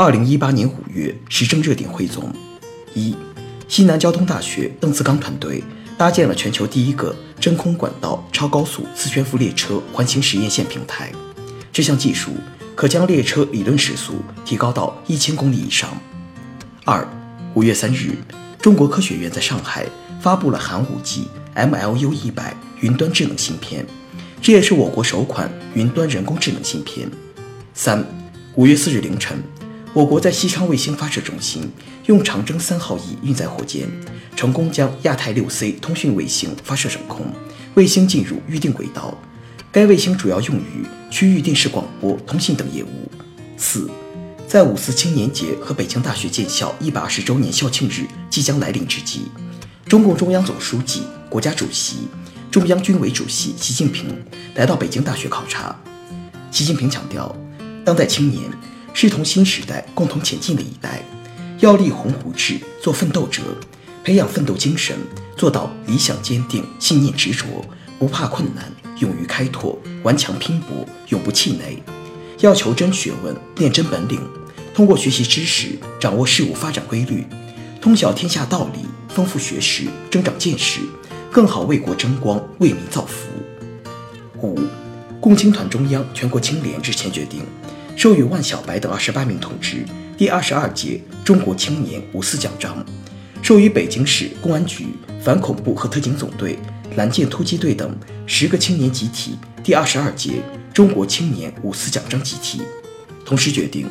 二零一八年五月，时政热点汇总：一、西南交通大学邓自刚团队搭建了全球第一个真空管道超高速磁悬浮列车环形实验线平台，这项技术可将列车理论时速提高到一千公里以上。二、五月三日，中国科学院在上海发布了寒武纪 MLU 一百云端智能芯片，这也是我国首款云端人工智能芯片。三、五月四日凌晨。我国在西昌卫星发射中心用长征三号乙运载火箭，成功将亚太六 C 通讯卫星发射升空，卫星进入预定轨道。该卫星主要用于区域电视广播、通信等业务。四，在五四青年节和北京大学建校一百二十周年校庆日即将来临之际，中共中央总书记、国家主席、中央军委主席习近平来到北京大学考察。习近平强调，当代青年。是同新时代共同前进的一代，要立鸿鹄志，做奋斗者，培养奋斗精神，做到理想坚定、信念执着，不怕困难，勇于开拓，顽强拼搏，永不气馁。要求真学问，练真本领，通过学习知识，掌握事物发展规律，通晓天下道理，丰富学识，增长见识，更好为国争光，为民造福。五，共青团中央、全国青联日前决定。授予万小白等二十八名同志第二十二届中国青年五四奖章，授予北京市公安局反恐怖和特警总队蓝箭突击队等十个青年集体第二十二届中国青年五四奖章集体。同时决定，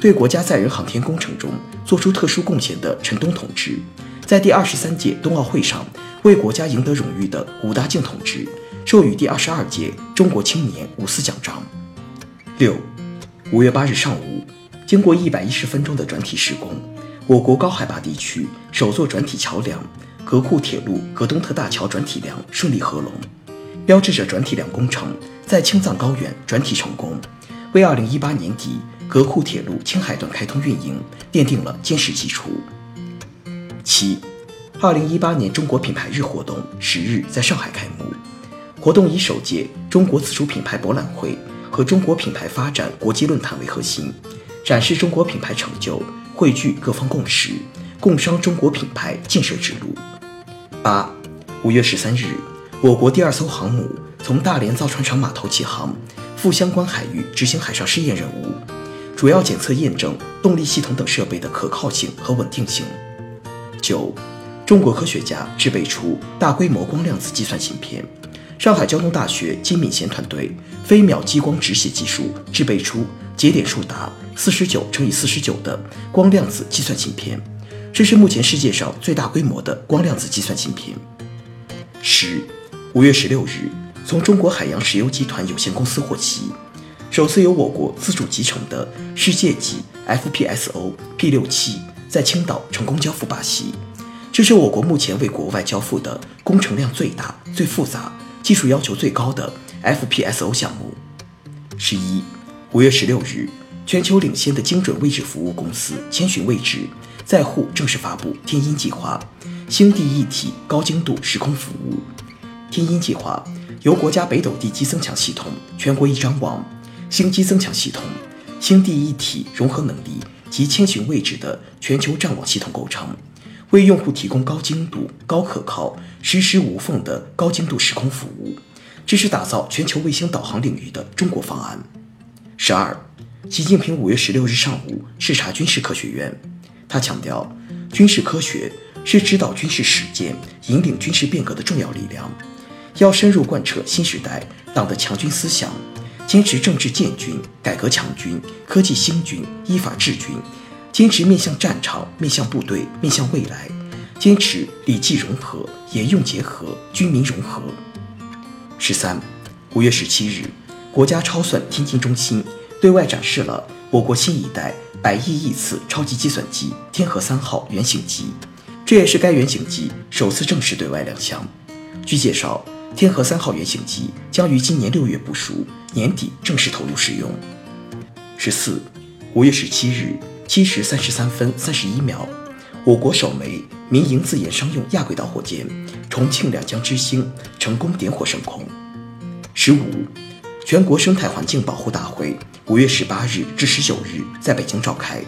对国家载人航天工程中作出特殊贡献的陈东同志，在第二十三届冬奥会上为国家赢得荣誉的武大靖同志，授予第二十二届中国青年五四奖章。六。五月八日上午，经过一百一十分钟的转体施工，我国高海拔地区首座转体桥梁——格库铁路格东特大桥转体梁顺利合龙，标志着转体梁工程在青藏高原转体成功，为二零一八年底格库铁路青海段开通运营奠定了坚实基础。七，二零一八年中国品牌日活动十日在上海开幕，活动以首届中国自主品牌博览会。和中国品牌发展国际论坛为核心，展示中国品牌成就，汇聚各方共识，共商中国品牌建设之路。八，五月十三日，我国第二艘航母从大连造船厂码头起航，赴相关海域执行海上试验任务，主要检测验证动力系统等设备的可靠性和稳定性。九，中国科学家制备出大规模光量子计算芯片。上海交通大学金敏贤团队飞秒激光直写技术制备出节点数达四十九乘以四十九的光量子计算芯片，这是目前世界上最大规模的光量子计算芯片。十五月十六日，从中国海洋石油集团有限公司获悉，首次由我国自主集成的世界级 FPSO P 六七在青岛成功交付巴西，这是我国目前为国外交付的工程量最大、最复杂。技术要求最高的 FPSO 项目。十一，五月十六日，全球领先的精准位置服务公司千寻位置在沪正式发布天鹰计划，星地一体高精度时空服务。天鹰计划由国家北斗地基增强系统、全国一张网、星基增强系统、星地一体融合能力及千寻位置的全球战网系统构成。为用户提供高精度、高可靠、实时无缝的高精度时空服务，这是打造全球卫星导航领域的中国方案。十二，习近平五月十六日上午视察军事科学院，他强调，军事科学是指导军事实践、引领军事变革的重要力量，要深入贯彻新时代党的强军思想，坚持政治建军、改革强军、科技兴军、依法治军。坚持面向战场、面向部队、面向未来，坚持礼纪融合、严用结合、军民融合。十三，五月十七日，国家超算天津中心对外展示了我国新一代百亿亿次超级计算机“天河三号”原型机，这也是该原型机首次正式对外亮相。据介绍，“天河三号”原型机将于今年六月部署，年底正式投入使用。十四，五月十七日七时三十三分三十一秒，我国首枚民营自研商用亚轨道火箭“重庆两江之星”成功点火升空。十五，全国生态环境保护大会。五月十八日至十九日在北京召开。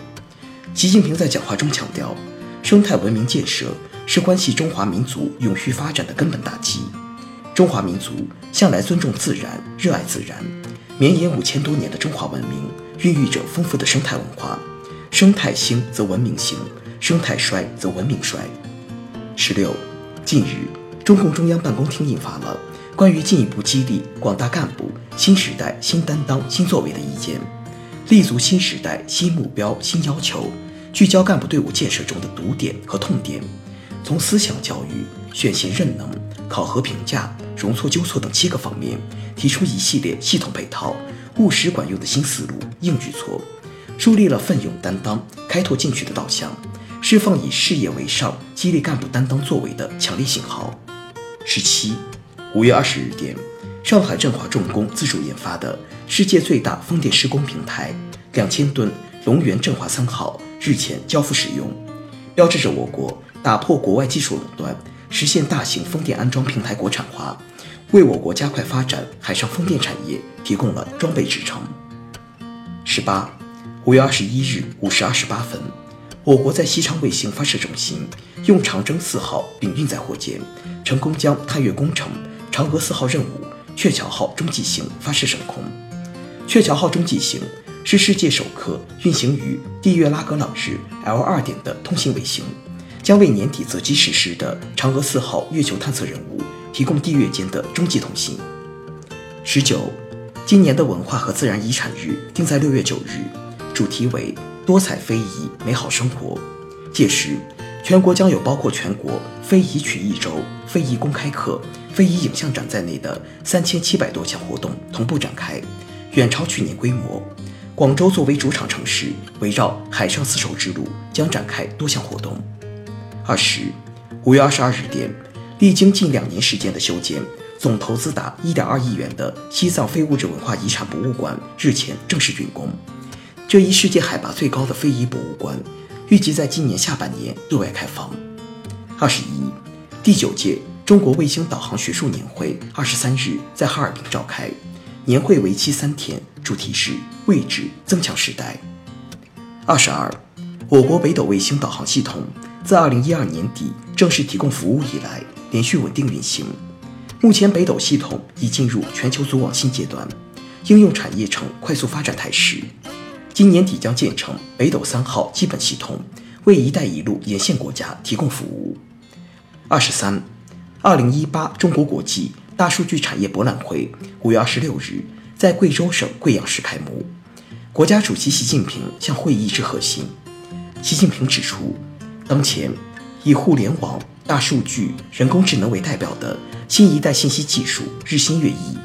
习近平在讲话中强调，生态文明建设是关系中华民族永续发展的根本大基。中华民族向来尊重自然，热爱自然，绵延五千多年的中华文明孕育着丰富的生态文化。生态兴则文明兴，生态衰则文明衰。十六，近日，中共中央办公厅印发了。关于进一步激励广大干部新时代新担当新作为的意见，立足新时代新目标新要求，聚焦干部队伍建设中的堵点和痛点，从思想教育、选贤任能、考核评价、容错纠错等七个方面，提出一系列系统配套、务实管用的新思路、硬举措，树立了奋勇担当、开拓进取的导向，释放以事业为上、激励干部担当作为的强烈信号。十七。五月二十日电，上海振华重工自主研发的世界最大风电施工平台两千吨龙源振华三号日前交付使用，标志着我国打破国外技术垄断，实现大型风电安装平台国产化，为我国加快发展海上风电产业提供了装备支撑。十八，五月二十一日五时二十八分，我国在西昌卫星发射中心用长征四号丙运载火箭成功将探月工程。嫦娥四号任务鹊桥号中继型发射升空。鹊桥号中继型是世界首颗运行于地月拉格朗日 L 二点的通信卫星，将为年底择机实施的嫦娥四号月球探测任务提供地月间的中继通信。十九，今年的文化和自然遗产日定在六月九日，主题为多彩非遗美好生活。届时，全国将有包括全国非遗曲艺周、非遗公开课。非遗影像展在内的三千七百多项活动同步展开，远超去年规模。广州作为主场城市，围绕海上丝绸之路将展开多项活动。二十五月二十二日电，历经近两年时间的修建，总投资达一点二亿元的西藏非物质文化遗产博物馆日前正式竣工。这一世界海拔最高的非遗博物馆，预计在今年下半年对外开放。二十一，第九届。中国卫星导航学术年会二十三日在哈尔滨召开，年会为期三天，主题是“位置增强时代”。二十二，我国北斗卫星导航系统自二零一二年底正式提供服务以来，连续稳定运行。目前，北斗系统已进入全球组网新阶段，应用产业呈快速发展态势。今年底将建成北斗三号基本系统，为“一带一路”沿线国家提供服务。二十三。二零一八中国国际大数据产业博览会五月二十六日在贵州省贵阳市开幕。国家主席习近平向会议致贺信。习近平指出，当前以互联网、大数据、人工智能为代表的新一代信息技术日新月异，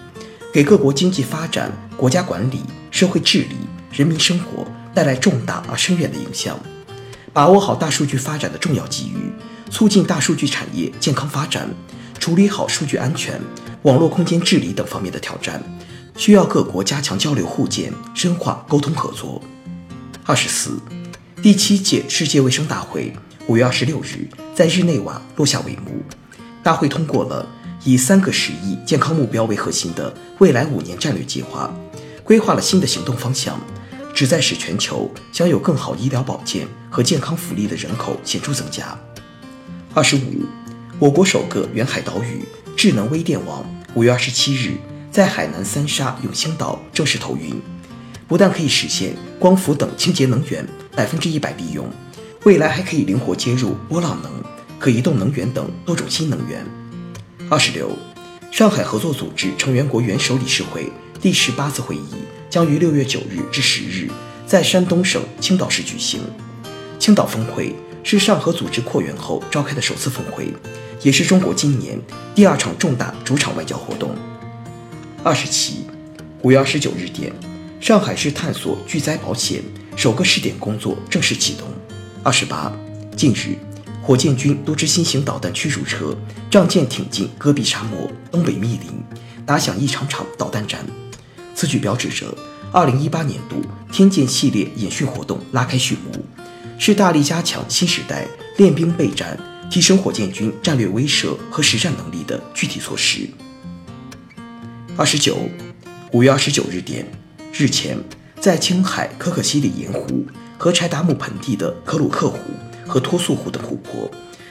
给各国经济发展、国家管理、社会治理、人民生活带来重大而深远的影响。把握好大数据发展的重要机遇。促进大数据产业健康发展，处理好数据安全、网络空间治理等方面的挑战，需要各国加强交流互鉴，深化沟通合作。二十四，第七届世界卫生大会五月二十六日在日内瓦落下帷幕。大会通过了以三个十亿健康目标为核心的未来五年战略计划，规划了新的行动方向，旨在使全球享有更好医疗保健和健康福利的人口显著增加。二十五，我国首个远海岛屿智能微电网五月二十七日在海南三沙永兴岛正式投运，不但可以实现光伏等清洁能源百分之一百利用，未来还可以灵活接入波浪能、可移动能源等多种新能源。二十六，上海合作组织成员国元首理事会第十八次会议将于六月九日至十日在山东省青岛市举行，青岛峰会。是上合组织扩员后召开的首次峰会，也是中国今年第二场重大主场外交活动。二十七，五月二十九日电，上海市探索巨灾保险首个试点工作正式启动。二十八，近日，火箭军多支新型导弹驱逐车仗剑挺进戈壁沙漠、东北密林，打响一场场导弹战。此举标志着二零一八年度天剑系列演训活动拉开序幕，是大力加强新时代练兵备战、提升火箭军战略威慑和实战能力的具体措施。二十九，五月二十九日电，日前，在青海可可西里盐湖和柴达木盆地的可鲁克湖和托素湖的湖泊，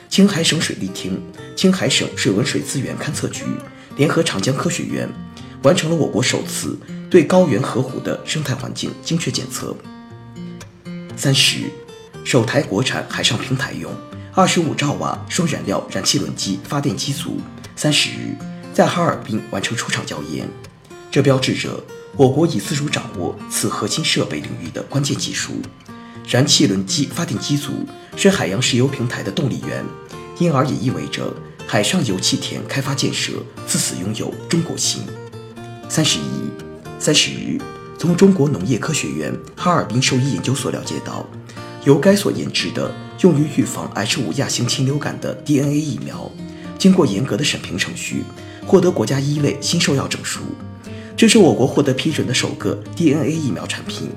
青海省水利厅、青海省水文水资源勘测局联合长江科学院。完成了我国首次对高原河湖的生态环境精确检测。三十，首台国产海上平台用二十五兆瓦双燃料燃气轮机发电机组三十日在哈尔滨完成出厂校验，这标志着我国已自主掌握此核心设备领域的关键技术。燃气轮机发电机组是海洋石油平台的动力源，因而也意味着海上油气田开发建设自此拥有中国心。三十一，三十日，从中国农业科学院哈尔滨兽医研究所了解到，由该所研制的用于预防 H 五亚型禽流感的 DNA 疫苗，经过严格的审评程序，获得国家一类新兽药证书。这是我国获得批准的首个 DNA 疫苗产品。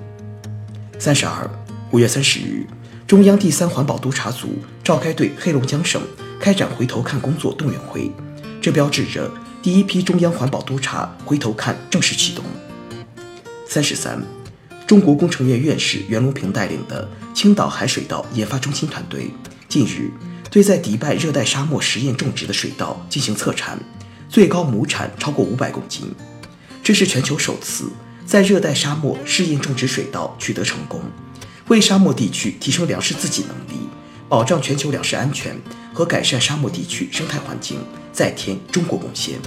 三十二，五月三十日，中央第三环保督察组召开对黑龙江省开展回头看工作动员会，这标志着。第一批中央环保督察回头看正式启动。三十三，中国工程院院士袁隆平带领的青岛海水稻研发中心团队近日对在迪拜热带沙漠实验种植的水稻进行测产，最高亩产超过五百公斤，这是全球首次在热带沙漠试验种植水稻取得成功，为沙漠地区提升粮食自给能力、保障全球粮食安全和改善沙漠地区生态环境。再添中国贡献。